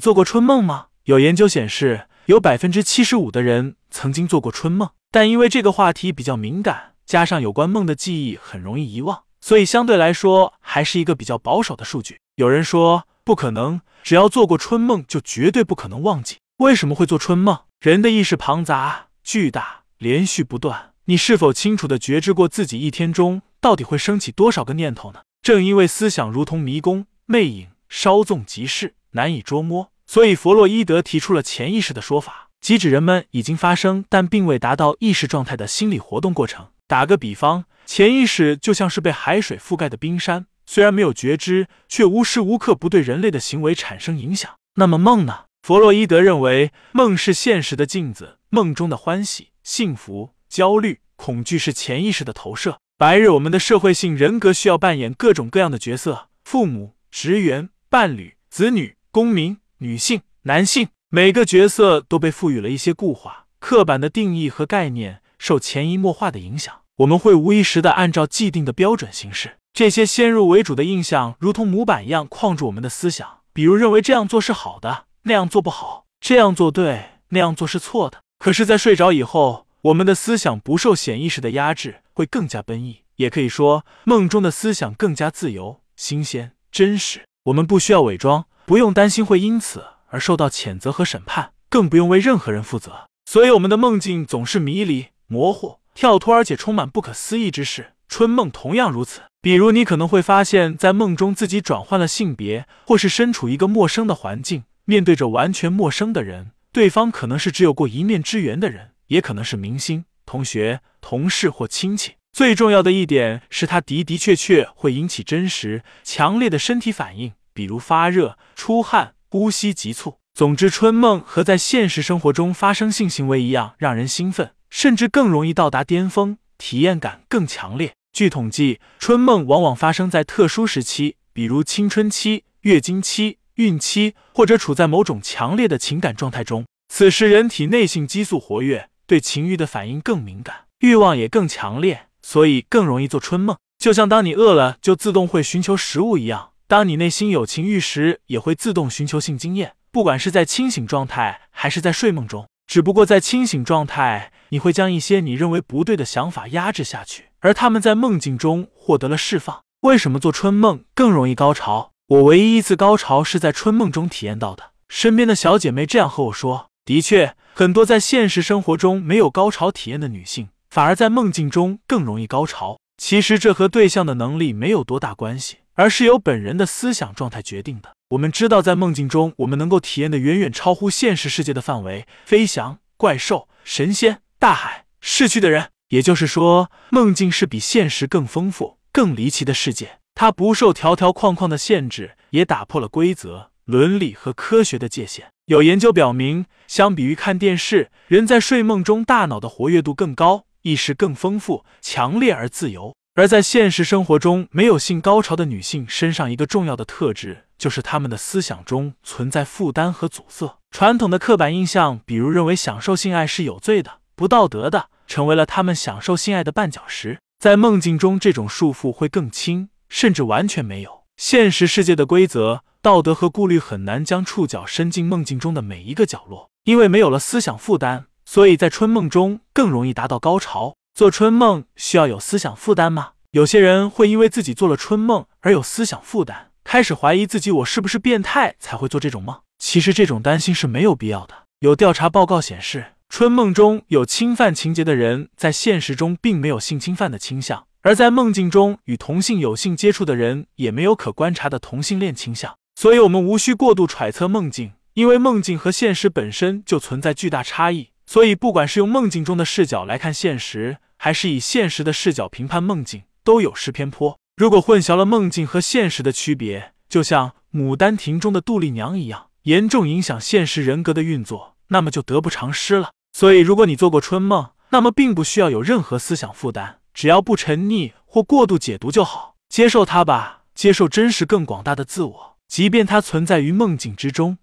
做过春梦吗？有研究显示，有百分之七十五的人曾经做过春梦，但因为这个话题比较敏感，加上有关梦的记忆很容易遗忘，所以相对来说还是一个比较保守的数据。有人说不可能，只要做过春梦就绝对不可能忘记。为什么会做春梦？人的意识庞杂、巨大、连续不断，你是否清楚的觉知过自己一天中到底会升起多少个念头呢？正因为思想如同迷宫、魅影，稍纵即逝，难以捉摸。所以，弗洛伊德提出了潜意识的说法，即指人们已经发生但并未达到意识状态的心理活动过程。打个比方，潜意识就像是被海水覆盖的冰山，虽然没有觉知，却无时无刻不对人类的行为产生影响。那么梦呢？弗洛伊德认为，梦是现实的镜子，梦中的欢喜、幸福、焦虑、恐惧是潜意识的投射。白日，我们的社会性人格需要扮演各种各样的角色：父母、职员、伴侣、子女、公民。女性、男性，每个角色都被赋予了一些固化、刻板的定义和概念，受潜移默化的影响，我们会无意识的按照既定的标准行事。这些先入为主的印象，如同模板一样框住我们的思想。比如，认为这样做是好的，那样做不好；这样做对，那样做是错的。可是，在睡着以后，我们的思想不受潜意识的压制，会更加奔逸。也可以说，梦中的思想更加自由、新鲜、真实。我们不需要伪装。不用担心会因此而受到谴责和审判，更不用为任何人负责。所以，我们的梦境总是迷离、模糊、跳脱，而且充满不可思议之事。春梦同样如此。比如，你可能会发现，在梦中自己转换了性别，或是身处一个陌生的环境，面对着完全陌生的人。对方可能是只有过一面之缘的人，也可能是明星、同学、同事或亲戚。最重要的一点是，它的的确确会引起真实、强烈的身体反应。比如发热、出汗、呼吸急促。总之，春梦和在现实生活中发生性行为一样，让人兴奋，甚至更容易到达巅峰，体验感更强烈。据统计，春梦往往发生在特殊时期，比如青春期、月经期、孕期，或者处在某种强烈的情感状态中。此时，人体内性激素活跃，对情欲的反应更敏感，欲望也更强烈，所以更容易做春梦。就像当你饿了，就自动会寻求食物一样。当你内心有情欲时，也会自动寻求性经验，不管是在清醒状态还是在睡梦中。只不过在清醒状态，你会将一些你认为不对的想法压制下去，而他们在梦境中获得了释放。为什么做春梦更容易高潮？我唯一一次高潮是在春梦中体验到的。身边的小姐妹这样和我说：“的确，很多在现实生活中没有高潮体验的女性，反而在梦境中更容易高潮。其实这和对象的能力没有多大关系。”而是由本人的思想状态决定的。我们知道，在梦境中，我们能够体验的远远超乎现实世界的范围：飞翔、怪兽、神仙、大海、逝去的人。也就是说，梦境是比现实更丰富、更离奇的世界。它不受条条框框的限制，也打破了规则、伦理和科学的界限。有研究表明，相比于看电视，人在睡梦中大脑的活跃度更高，意识更丰富、强烈而自由。而在现实生活中，没有性高潮的女性身上一个重要的特质，就是她们的思想中存在负担和阻塞。传统的刻板印象，比如认为享受性爱是有罪的、不道德的，成为了她们享受性爱的绊脚石。在梦境中，这种束缚会更轻，甚至完全没有。现实世界的规则、道德和顾虑很难将触角伸进梦境中的每一个角落，因为没有了思想负担，所以在春梦中更容易达到高潮。做春梦需要有思想负担吗？有些人会因为自己做了春梦而有思想负担，开始怀疑自己：我是不是变态才会做这种梦？其实这种担心是没有必要的。有调查报告显示，春梦中有侵犯情节的人，在现实中并没有性侵犯的倾向；而在梦境中与同性有性接触的人，也没有可观察的同性恋倾向。所以，我们无需过度揣测梦境，因为梦境和现实本身就存在巨大差异。所以，不管是用梦境中的视角来看现实，还是以现实的视角评判梦境，都有失偏颇。如果混淆了梦境和现实的区别，就像《牡丹亭》中的杜丽娘一样，严重影响现实人格的运作，那么就得不偿失了。所以，如果你做过春梦，那么并不需要有任何思想负担，只要不沉溺或过度解读就好。接受它吧，接受真实更广大的自我，即便它存在于梦境之中。